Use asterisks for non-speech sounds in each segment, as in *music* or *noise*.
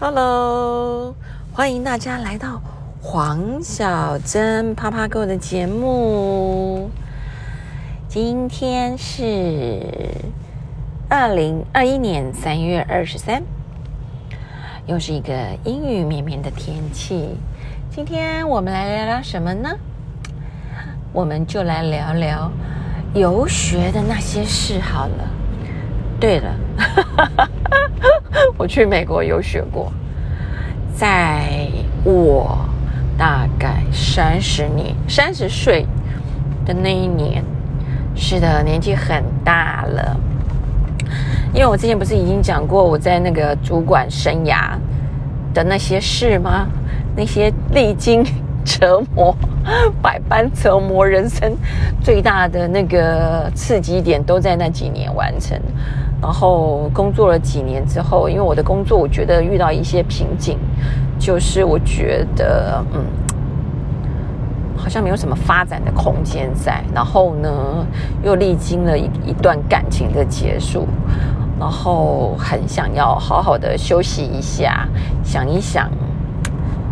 Hello，欢迎大家来到黄小珍啪啪狗的节目。今天是二零二一年三月二十三，又是一个阴雨绵绵的天气。今天我们来聊聊什么呢？我们就来聊聊游学的那些事好了。对了。*laughs* *laughs* 我去美国游学过，在我大概三十年、三十岁的那一年，是的，年纪很大了。因为我之前不是已经讲过我在那个主管生涯的那些事吗？那些历经折磨、*laughs* 百般折磨，人生最大的那个刺激点都在那几年完成。然后工作了几年之后，因为我的工作，我觉得遇到一些瓶颈，就是我觉得嗯，好像没有什么发展的空间在。然后呢，又历经了一一段感情的结束，然后很想要好好的休息一下，想一想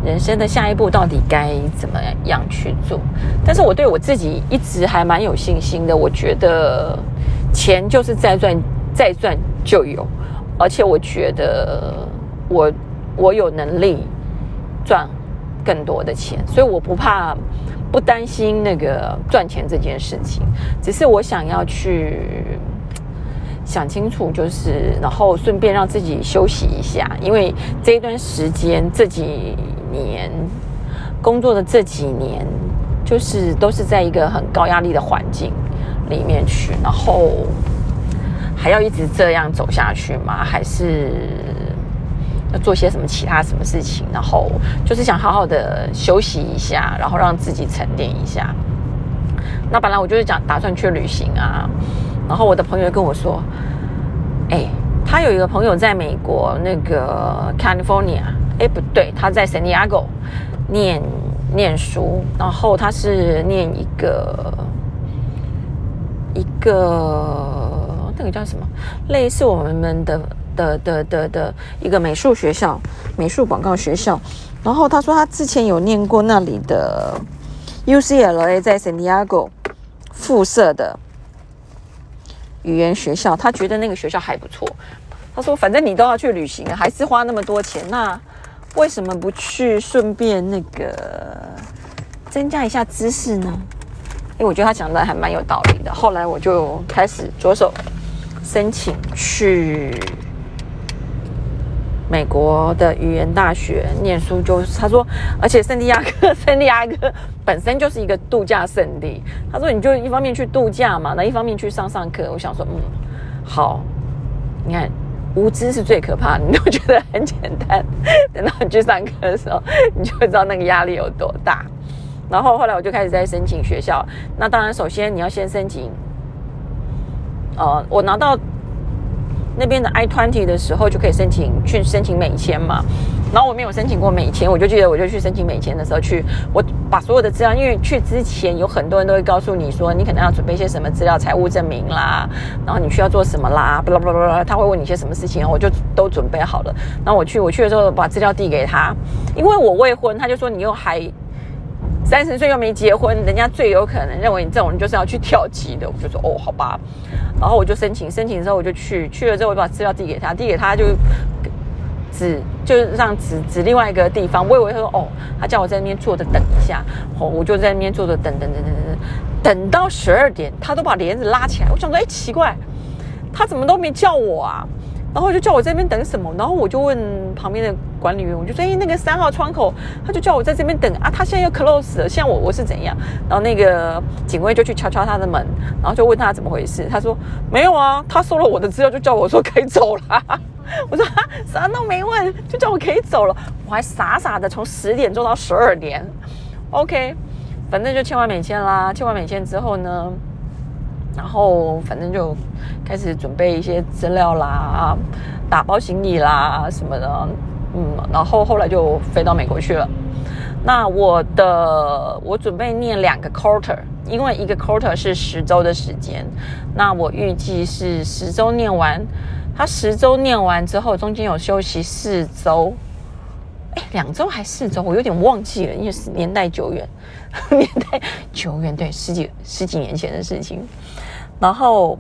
人生的下一步到底该怎么样去做。但是我对我自己一直还蛮有信心的，我觉得钱就是在赚。再赚就有，而且我觉得我我有能力赚更多的钱，所以我不怕不担心那个赚钱这件事情。只是我想要去想清楚，就是然后顺便让自己休息一下，因为这一段时间这几年工作的这几年，就是都是在一个很高压力的环境里面去，然后。还要一直这样走下去吗？还是要做些什么其他什么事情？然后就是想好好的休息一下，然后让自己沉淀一下。那本来我就是讲打算去旅行啊，然后我的朋友跟我说：“哎，他有一个朋友在美国那个 California，哎不对，他在 San Diego 念念书，然后他是念一个一个。”那个叫什么？类似我们的的的的的一个美术学校，美术广告学校。然后他说他之前有念过那里的 UCLA 在 San Diego 附设的语言学校，他觉得那个学校还不错。他说反正你都要去旅行，还是花那么多钱，那为什么不去顺便那个增加一下知识呢？哎，我觉得他讲的还蛮有道理的。后来我就开始着手。申请去美国的语言大学念书，就是他说，而且圣地亚哥，圣地亚哥。本身就是一个度假胜地。他说，你就一方面去度假嘛，那一方面去上上课。我想说，嗯，好，你看，无知是最可怕的，你都觉得很简单，等到你去上课的时候，你就会知道那个压力有多大。然后后来我就开始在申请学校。那当然，首先你要先申请。呃，我拿到那边的 I twenty 的时候，就可以申请去申请美签嘛。然后我没有申请过美签，我就记得我就去申请美签的时候，去我把所有的资料，因为去之前有很多人都会告诉你说，你可能要准备一些什么资料，财务证明啦，然后你需要做什么啦，巴拉巴拉巴拉，他会问你一些什么事情，我就都准备好了。然后我去，我去的时候把资料递给他，因为我未婚，他就说你又还。三十岁又没结婚，人家最有可能认为你这种人就是要去跳级的。我就说哦，好吧，然后我就申请，申请之后我就去，去了之后我就把资料递给他，递给他就指就让指指另外一个地方。我以为他说哦，他叫我在那边坐着等一下，哦，我就在那边坐着等等等等等，等到十二点，他都把帘子拉起来。我想说，哎，奇怪，他怎么都没叫我啊？然后就叫我在那边等什么？然后我就问旁边的管理员，我就说：“哎，那个三号窗口，他就叫我在这边等啊。他现在又 close 了，像我我是怎样？”然后那个警卫就去敲敲他的门，然后就问他怎么回事。他说：“没有啊，他收了我的资料，就叫我说可以走了。*laughs* ”我说：“啥都没问，就叫我可以走了。”我还傻傻的从十点做到十二点。OK，反正就签完美签啦。签完美签之后呢？然后反正就开始准备一些资料啦，打包行李啦什么的，嗯，然后后来就飞到美国去了。那我的我准备念两个 quarter，因为一个 quarter 是十周的时间，那我预计是十周念完。他十周念完之后，中间有休息四周，哎，两周还四周，我有点忘记了，因为年代久远，*laughs* 年代久远，对，十几十几年前的事情。然后，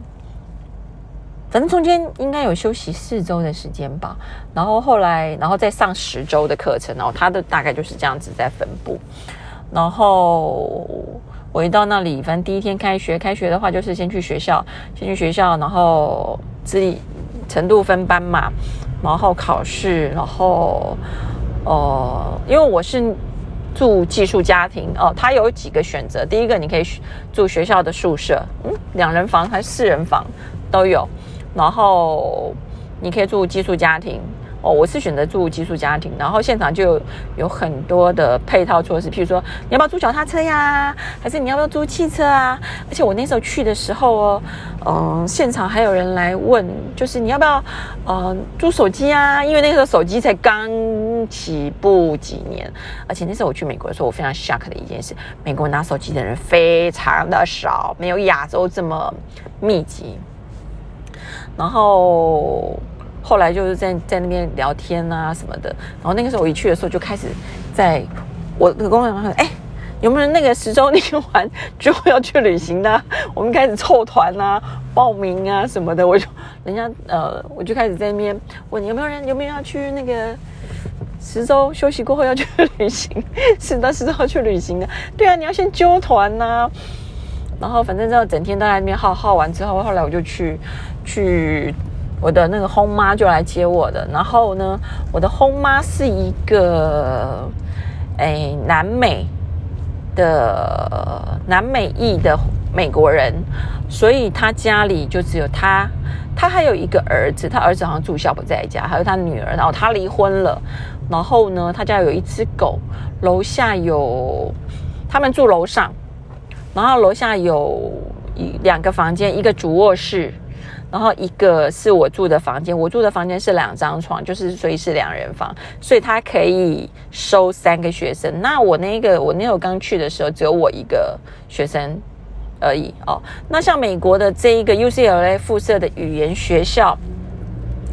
反正中间应该有休息四周的时间吧。然后后来，然后再上十周的课程，然后他的大概就是这样子在分布。然后我一到那里，反正第一天开学，开学的话就是先去学校，先去学校，然后自己程度分班嘛，然后考试，然后。哦，因为我是住寄宿家庭哦，他有几个选择。第一个，你可以住学校的宿舍，嗯，两人房还是四人房都有。然后你可以住寄宿家庭。哦，我是选择住寄宿家庭，然后现场就有很多的配套措施，譬如说你要不要租脚踏车呀，还是你要不要租汽车啊？而且我那时候去的时候哦，嗯，现场还有人来问，就是你要不要呃租手机啊？因为那时候手机才刚起步几年，而且那时候我去美国的时候，我非常 shock 的一件事，美国拿手机的人非常的少，没有亚洲这么密集，然后。后来就是在在那边聊天啊什么的，然后那个时候我一去的时候就开始在我的公园说，哎，有没有那个十周年完之后要去旅行的？*laughs* 我们开始凑团啊、报名啊什么的，我就人家呃，我就开始在那边问有没有人有没有要去那个十周休息过后要去旅行，*laughs* 是的，十周去旅行的。对啊，你要先揪团呐。然后反正这样整天都在那边耗耗完之后，后来我就去去。我的那个轰妈就来接我的，然后呢，我的轰妈是一个诶南美的南美裔的美国人，所以他家里就只有他，他还有一个儿子，他儿子好像住校不在家，还有他女儿，然后他离婚了，然后呢，他家有一只狗，楼下有他们住楼上，然后楼下有一两个房间，一个主卧室。然后一个是我住的房间，我住的房间是两张床，就是所以是两人房，所以它可以收三个学生。那我那个我那会刚去的时候只有我一个学生而已哦。那像美国的这一个 UCLA 附设的语言学校，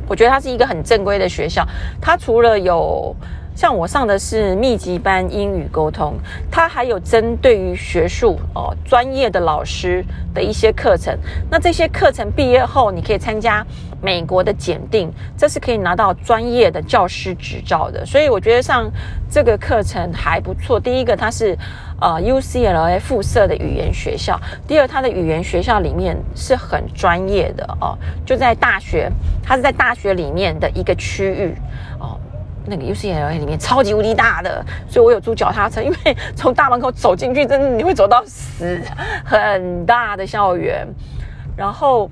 我觉得它是一个很正规的学校，它除了有。像我上的是密集班英语沟通，它还有针对于学术哦专业的老师的一些课程。那这些课程毕业后，你可以参加美国的检定，这是可以拿到专业的教师执照的。所以我觉得上这个课程还不错。第一个，它是呃 UCLA 附设的语言学校；第二，它的语言学校里面是很专业的哦，就在大学，它是在大学里面的一个区域。那个 UCLA 里面超级无敌大的，所以我有租脚踏车，因为从大门口走进去，真的你会走到死，很大的校园。然后，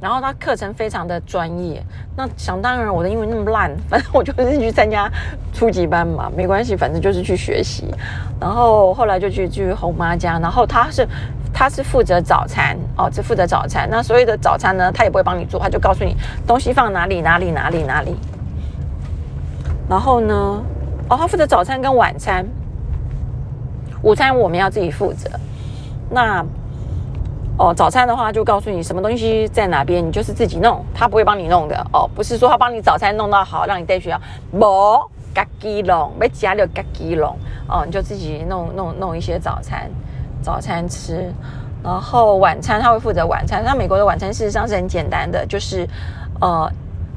然后他课程非常的专业。那想当然，我的英文那么烂，反正我就是去参加初级班嘛，没关系，反正就是去学习。然后后来就去去红妈家，然后他是他是负责早餐哦，只负责早餐。那所有的早餐呢，他也不会帮你做，他就告诉你东西放哪里哪里哪里哪里。然后呢？哦，他负责早餐跟晚餐，午餐我们要自己负责。那哦，早餐的话就告诉你什么东西在哪边，你就是自己弄，他不会帮你弄的哦。不是说他帮你早餐弄到好，让你带学校，不，嘎叽弄，没加了嘎叽弄哦，你就自己弄弄弄一些早餐，早餐吃。然后晚餐他会负责晚餐，那美国的晚餐事实上是很简单的，就是呃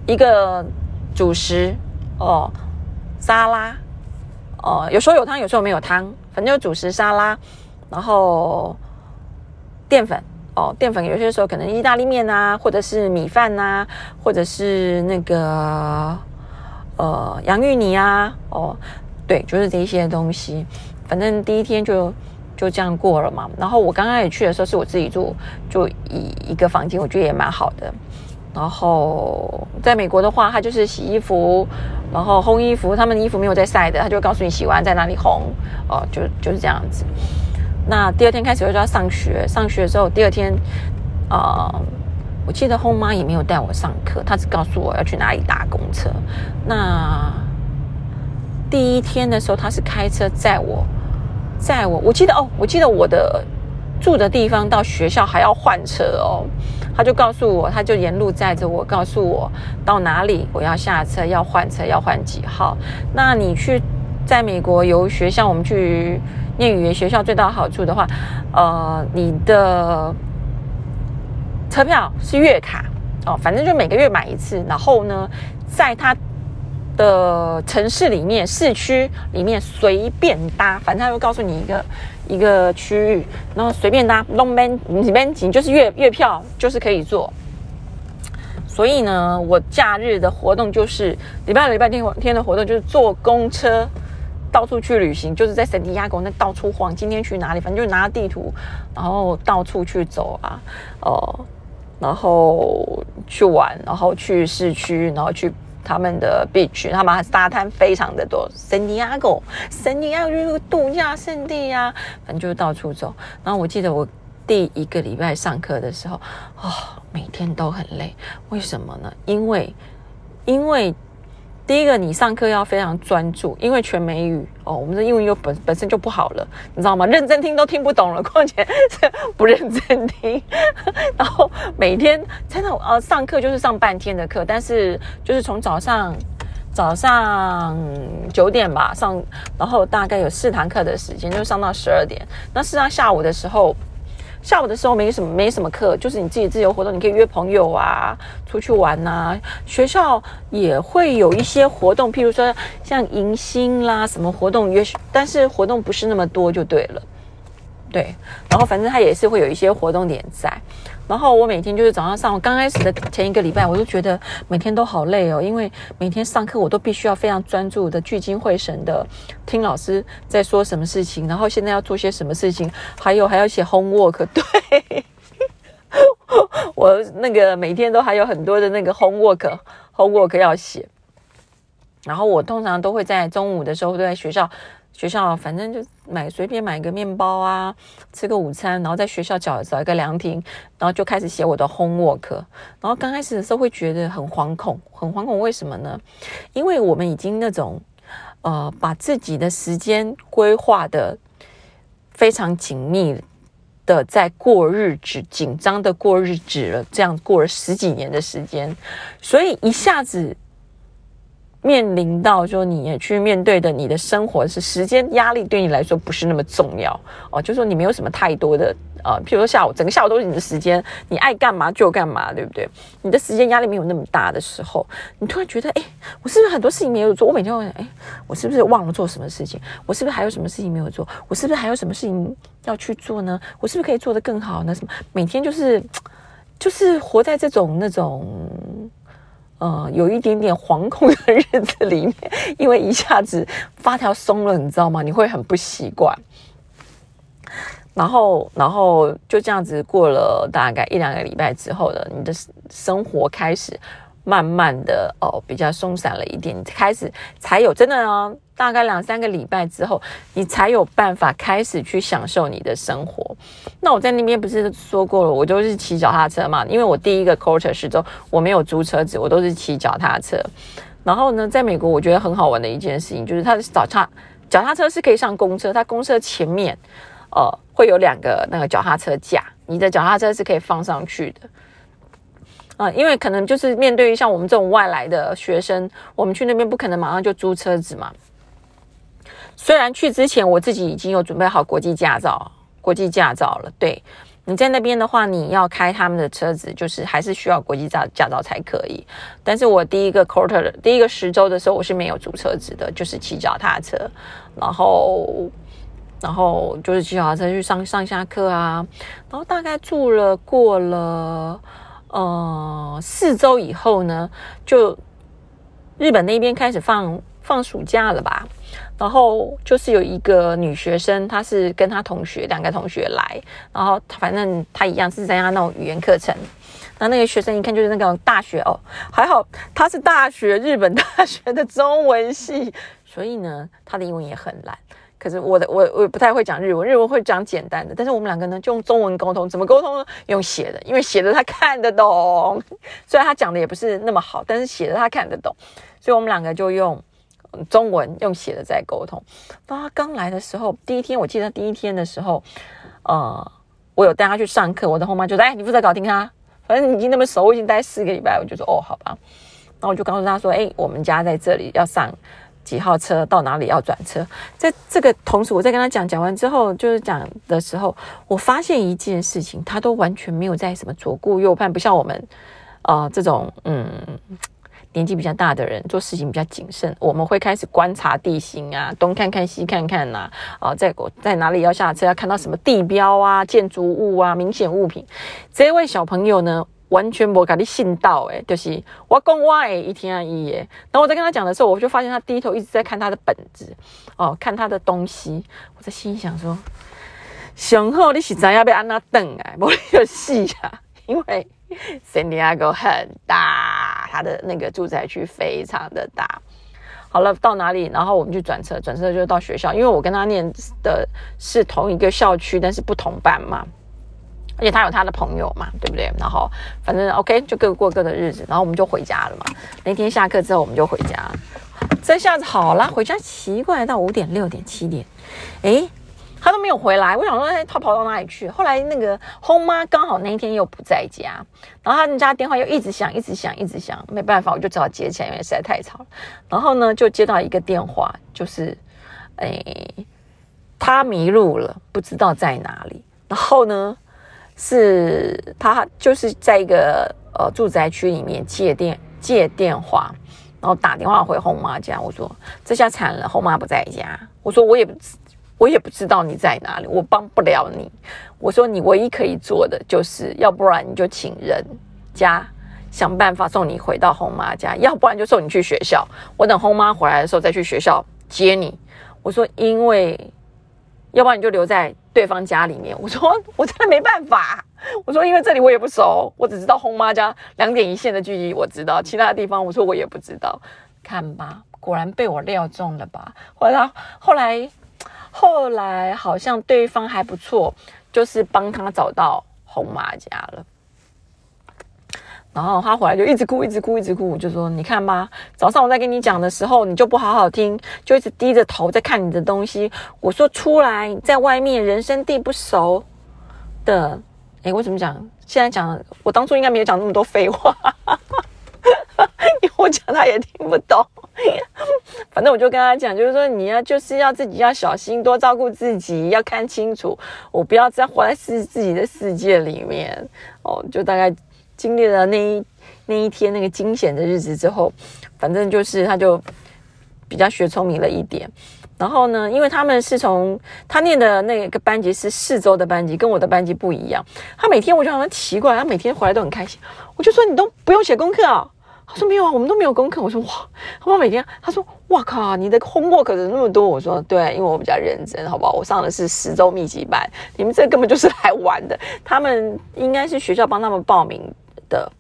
一个主食哦。沙拉，哦，有时候有汤，有时候没有汤，反正就主食沙拉，然后淀粉，哦，淀粉有些时候可能意大利面啊，或者是米饭呐，或者是那个呃洋芋泥啊，哦，对，就是这些东西，反正第一天就就这样过了嘛。然后我刚刚也去的时候是我自己住，就一一个房间，我觉得也蛮好的。然后在美国的话，他就是洗衣服，然后烘衣服。他们的衣服没有在晒的，他就告诉你洗完在哪里烘。哦，就就是这样子。那第二天开始我就要上学，上学之后第二天，啊，我记得烘妈也没有带我上课，他只告诉我要去哪里搭公车。那第一天的时候，他是开车载我，载我。我记得哦，我记得我的住的地方到学校还要换车哦。他就告诉我，他就沿路载着我，告诉我到哪里我要下车，要换车，要换几号。那你去在美国游学，像我们去念语言学校，最大的好处的话，呃，你的车票是月卡哦，反正就每个月买一次，然后呢，在他的城市里面，市区里面随便搭，反正他会告诉你一个一个区域，然后随便搭，long man 就是月月票就是可以坐。所以呢，我假日的活动就是礼拜、礼拜天天的活动就是坐公车到处去旅行，就是在圣地亚哥那到处晃。今天去哪里？反正就拿地图，然后到处去走啊，哦，然后去玩，然后去市区，然后去。他们的 beach，他们沙滩非常的多。圣尼亚哥，圣尼亚哥度假胜地呀，反正就到处走。然后我记得我第一个礼拜上课的时候，啊，每天都很累。为什么呢？因为，因为。第一个，你上课要非常专注，因为全美语哦，我们的英文又本本身就不好了，你知道吗？认真听都听不懂了，况且 *laughs* 不认真听。*laughs* 然后每天真的呃，上课就是上半天的课，但是就是从早上早上九点吧上，然后大概有四堂课的时间，就上到十二点。那事实上下午的时候。下午的时候没什么没什么课，就是你自己自由活动，你可以约朋友啊，出去玩呐。学校也会有一些活动，譬如说像迎新啦什么活动约，但是活动不是那么多就对了。对，然后反正他也是会有一些活动点在。然后我每天就是早上上，刚开始的前一个礼拜，我就觉得每天都好累哦，因为每天上课我都必须要非常专注的聚精会神的听老师在说什么事情，然后现在要做些什么事情，还有还要写 homework。*laughs* 对，我那个每天都还有很多的那个 homework homework 要写。然后我通常都会在中午的时候都在学校。学校反正就买随便买个面包啊，吃个午餐，然后在学校找找一个凉亭，然后就开始写我的 homework。然后刚开始的时候会觉得很惶恐，很惶恐，为什么呢？因为我们已经那种呃把自己的时间规划的非常紧密的在过日子，紧张的过日子了，这样过了十几年的时间，所以一下子。面临到说你也去面对的你的生活是时间压力对你来说不是那么重要哦，就说你没有什么太多的呃，譬如说下午整个下午都是你的时间，你爱干嘛就干嘛，对不对？你的时间压力没有那么大的时候，你突然觉得哎，我是不是很多事情没有做？我每天会哎，我是不是忘了做什么事情？我是不是还有什么事情没有做？我是不是还有什么事情要去做呢？我是不是可以做得更好呢？什么每天就是就是活在这种那种。嗯，有一点点惶恐的日子里面，因为一下子发条松了，你知道吗？你会很不习惯。然后，然后就这样子过了大概一两个礼拜之后的，你的生活开始。慢慢的哦，比较松散了一点，开始才有真的哦，大概两三个礼拜之后，你才有办法开始去享受你的生活。那我在那边不是说过了，我都是骑脚踏车嘛，因为我第一个 quarter 时周我没有租车子，我都是骑脚踏车。然后呢，在美国我觉得很好玩的一件事情就是，它的脚踏脚踏车是可以上公车，它公车前面呃会有两个那个脚踏车架，你的脚踏车是可以放上去的。啊，因为可能就是面对于像我们这种外来的学生，我们去那边不可能马上就租车子嘛。虽然去之前我自己已经有准备好国际驾照，国际驾照了。对，你在那边的话，你要开他们的车子，就是还是需要国际驾驾照才可以。但是我第一个 quarter 第一个十周的时候，我是没有租车子的，就是骑脚踏车，然后然后就是骑脚踏车去上上下课啊，然后大概住了过了。呃，四周以后呢，就日本那边开始放放暑假了吧？然后就是有一个女学生，她是跟她同学两个同学来，然后反正她一样是参加那种语言课程。那那个学生一看就是那个大学哦，还好她是大学日本大学的中文系，所以呢，她的英文也很烂。可是我的我我不太会讲日文，日文会讲简单的，但是我们两个呢就用中文沟通，怎么沟通呢？用写的，因为写的他看得懂，*laughs* 虽然他讲的也不是那么好，但是写的他看得懂，所以我们两个就用中文用写的在沟通。当他刚来的时候，第一天我记得第一天的时候，呃，我有带他去上课，我的后妈就说：“哎，你负责搞定他。”反正已经那么熟，我已经待四个礼拜，我就说哦，好吧。然后我就告诉他说，哎，我们家在这里，要上几号车，到哪里要转车。在这个同时，我在跟他讲讲完之后，就是讲的时候，我发现一件事情，他都完全没有在什么左顾右盼，不像我们啊这种嗯。年纪比较大的人做事情比较谨慎，我们会开始观察地形啊，东看看西看看呐，啊，在在哪里要下车，要看到什么地标啊、建筑物啊、明显物品。这位小朋友呢，完全没给你信到，诶，就是我讲我诶一天一夜。然后我在跟他讲的时候，我就发现他低头一直在看他的本子，哦，看他的东西。我在心想说，想好你是怎样被安娜等啊？不有戏啊，因为。San Diego 很大，他的那个住宅区非常的大。好了，到哪里？然后我们就转车，转车就到学校。因为我跟他念的是同一个校区，但是不同班嘛。而且他有他的朋友嘛，对不对？然后反正 OK，就各过各的日子。然后我们就回家了嘛。那天下课之后，我们就回家。这下子好了，回家奇怪，到五点、六点、七点，哎。他都没有回来，我想说，哎，他跑到哪里去？后来那个轰妈刚好那一天又不在家，然后他们家电话又一直响，一直响，一直响，没办法，我就只好接起来，因为实在太吵了。然后呢，就接到一个电话，就是，哎，他迷路了，不知道在哪里。然后呢，是他就是在一个呃住宅区里面借电借电话，然后打电话回后妈家。我说这下惨了，后妈不在家。我说我也不。我也不知道你在哪里，我帮不了你。我说你唯一可以做的就是，要不然你就请人家想办法送你回到后妈家，要不然就送你去学校。我等后妈回来的时候再去学校接你。我说，因为要不然你就留在对方家里面。*laughs* 我说我真的没办法。我说因为这里我也不熟，我只知道红妈家两点一线的距离我知道，其他地方我说我也不知道。看吧，果然被我料中了吧？后来后来。后来好像对方还不错，就是帮他找到红妈家了。然后他回来就一直哭，一直哭，一直哭，我就说：“你看吧，早上我在跟你讲的时候，你就不好好听，就一直低着头在看你的东西。我说出来，在外面人生地不熟的，哎，为什么讲？现在讲，我当初应该没有讲那么多废话。*laughs* ”因为我讲他也听不懂，反正我就跟他讲，就是说你要就是要自己要小心，多照顾自己，要看清楚，我不要再活在自自己的世界里面哦。就大概经历了那一那一天那个惊险的日子之后，反正就是他就比较学聪明了一点。然后呢，因为他们是从他念的那个班级是四周的班级，跟我的班级不一样。他每天我就好像奇怪，他每天回来都很开心。我就说你都不用写功课啊。他说没有啊，我们都没有功课。我说哇，他说每天，他说哇靠，你的 homework 是那么多。我说对，因为我比较认真，好不好？我上的是十周密集班，你们这根本就是来玩的。他们应该是学校帮他们报名的，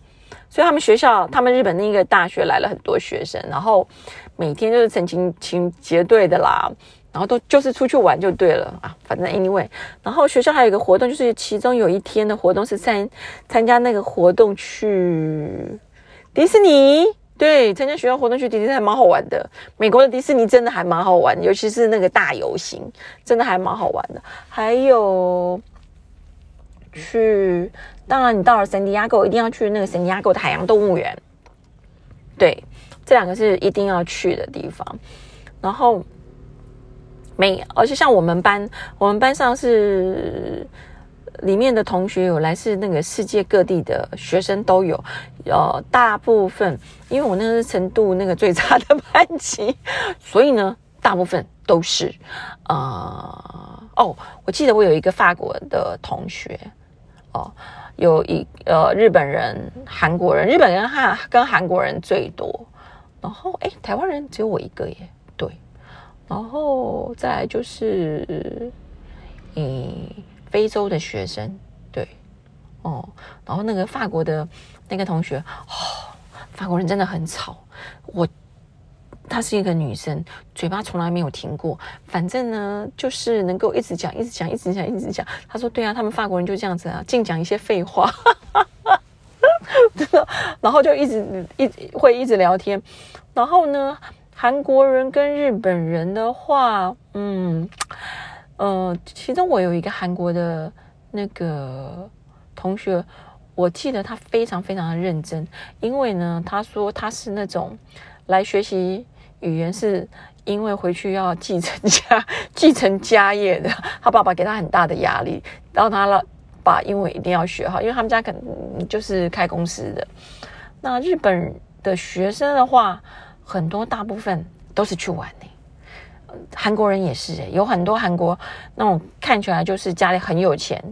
所以他们学校，他们日本那个大学来了很多学生，然后每天就是成群群结队的啦，然后都就是出去玩就对了啊。反正 anyway，然后学校还有一个活动，就是其中有一天的活动是参参加那个活动去。迪士尼对参加学校活动去迪士尼还蛮好玩的。美国的迪士尼真的还蛮好玩，尤其是那个大游行，真的还蛮好玩的。还有去，当然你到了圣地亚哥，一定要去那个圣地亚哥的海洋动物园。对，这两个是一定要去的地方。然后没，而且像我们班，我们班上是。里面的同学有来自那个世界各地的学生都有，呃，大部分因为我那个是程度那个最差的班级，所以呢，大部分都是，呃，哦，我记得我有一个法国的同学，哦，有一呃日本人、韩国人，日本人哈跟韩国人最多，然后哎，台湾人只有我一个耶，对，然后再来就是，嗯。非洲的学生，对，哦，然后那个法国的那个同学，哦，法国人真的很吵。我，她是一个女生，嘴巴从来没有停过，反正呢，就是能够一直讲，一直讲，一直讲，一直讲。她说：“对啊，他们法国人就这样子啊，净讲一些废话。*laughs* ”真的，然后就一直一会一直聊天。然后呢，韩国人跟日本人的话，嗯。呃，其中我有一个韩国的那个同学，我记得他非常非常的认真，因为呢，他说他是那种来学习语言是因为回去要继承家 *laughs* 继承家业的，他爸爸给他很大的压力，让他把英文一定要学好，因为他们家可能就是开公司的。那日本的学生的话，很多大部分都是去玩的，韩国人也是，有很多韩国那种看起来就是家里很有钱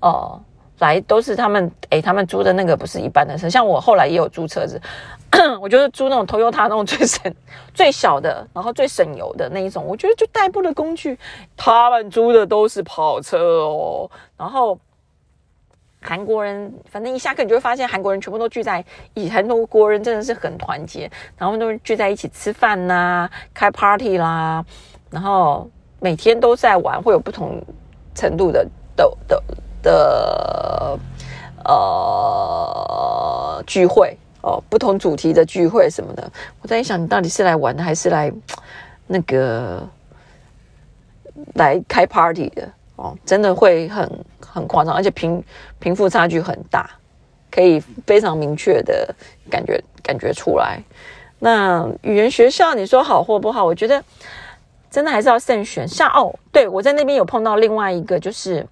哦。来都是他们哎，他们租的那个不是一般的车，像我后来也有租车子，*clears throat* 我就是租那种 Toyota 那种最省、*laughs* 最小的，然后最省油的那一种。我觉得就代步的工具，他们租的都是跑车哦。然后韩国人，反正一下课你就会发现，韩国人全部都聚在一起，很多国人真的是很团结，然后都聚在一起吃饭呐，开 party 啦，然后每天都在玩，会有不同程度的的的。的呃聚会哦，不同主题的聚会什么的，我在想，你到底是来玩的，还是来那个来开 party 的哦？真的会很很夸张，而且贫贫富差距很大，可以非常明确的感觉感觉出来。那语言学校，你说好或不好？我觉得真的还是要慎选。像哦，对我在那边有碰到另外一个，就是。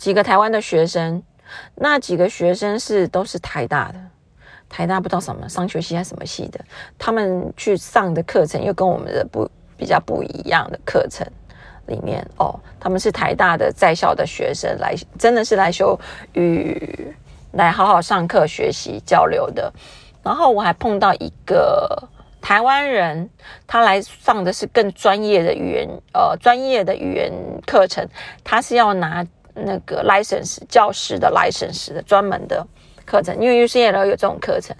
几个台湾的学生，那几个学生是都是台大的，台大不知道什么商学系还是什么系的，他们去上的课程又跟我们的不比较不一样的课程里面哦，他们是台大的在校的学生来，真的是来修语，来好好上课学习交流的。然后我还碰到一个台湾人，他来上的是更专业的语言，呃，专业的语言课程，他是要拿。那个 license 教师的 license 的专门的课程，因为 UCL 有这种课程，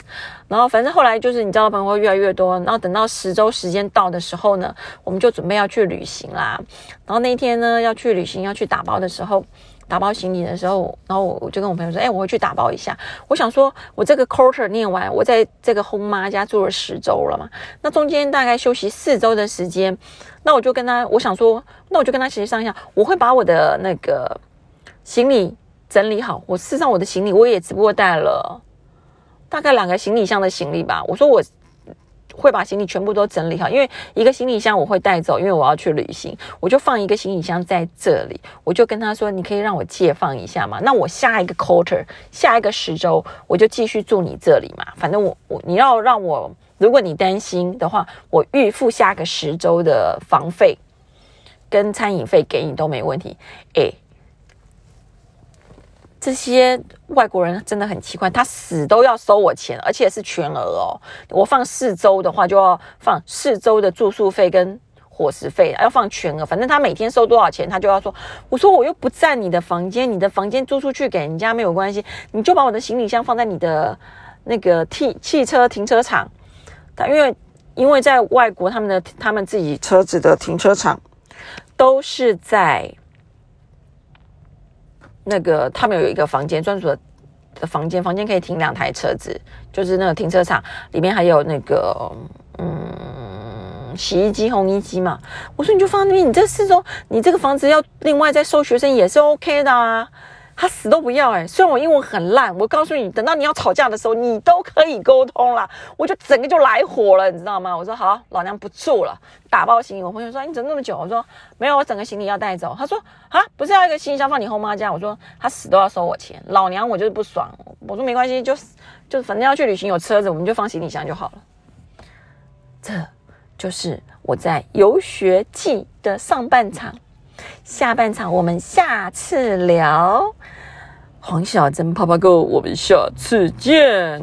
然后反正后来就是你交的朋友会越来越多，然后等到十周时间到的时候呢，我们就准备要去旅行啦。然后那一天呢要去旅行要去打包的时候，打包行李的时候，然后我就跟我朋友说：“哎，我会去打包一下。”我想说，我这个 quarter 念完，我在这个后妈家住了十周了嘛，那中间大概休息四周的时间，那我就跟他，我想说，那我就跟他协商一下，我会把我的那个。行李整理好，我事上我的行李我也只不过带了大概两个行李箱的行李吧。我说我会把行李全部都整理好，因为一个行李箱我会带走，因为我要去旅行，我就放一个行李箱在这里。我就跟他说：“你可以让我借放一下嘛？那我下一个 quarter 下一个十周我就继续住你这里嘛。反正我我你要让我，如果你担心的话，我预付下个十周的房费跟餐饮费给你都没问题。”诶。这些外国人真的很奇怪，他死都要收我钱，而且是全额哦。我放四周的话，就要放四周的住宿费跟伙食费，要放全额。反正他每天收多少钱，他就要说。我说我又不占你的房间，你的房间租出去给人家没有关系，你就把我的行李箱放在你的那个汽汽车停车场。他因为因为在外国，他们的他们自己车子的停车场都是在。那个他们有一个房间，专属的房间，房间可以停两台车子，就是那个停车场里面还有那个嗯洗衣机、烘衣机嘛。我说你就放那边，你这四周你这个房子要另外再收学生也是 OK 的啊。他死都不要哎！虽然我英文很烂，我告诉你，等到你要吵架的时候，你都可以沟通啦。我就整个就来火了，你知道吗？我说好，老娘不住了，打包行李。我朋友说你怎么那么久？我说没有，我整个行李要带走。他说啊，不是要一个行李箱放你后妈家？我说他死都要收我钱，老娘我就是不爽。我说没关系，就就反正要去旅行有车子，我们就放行李箱就好了。这就是我在游学季的上半场。下半场我们下次聊，黄小珍泡泡哥，我们下次见。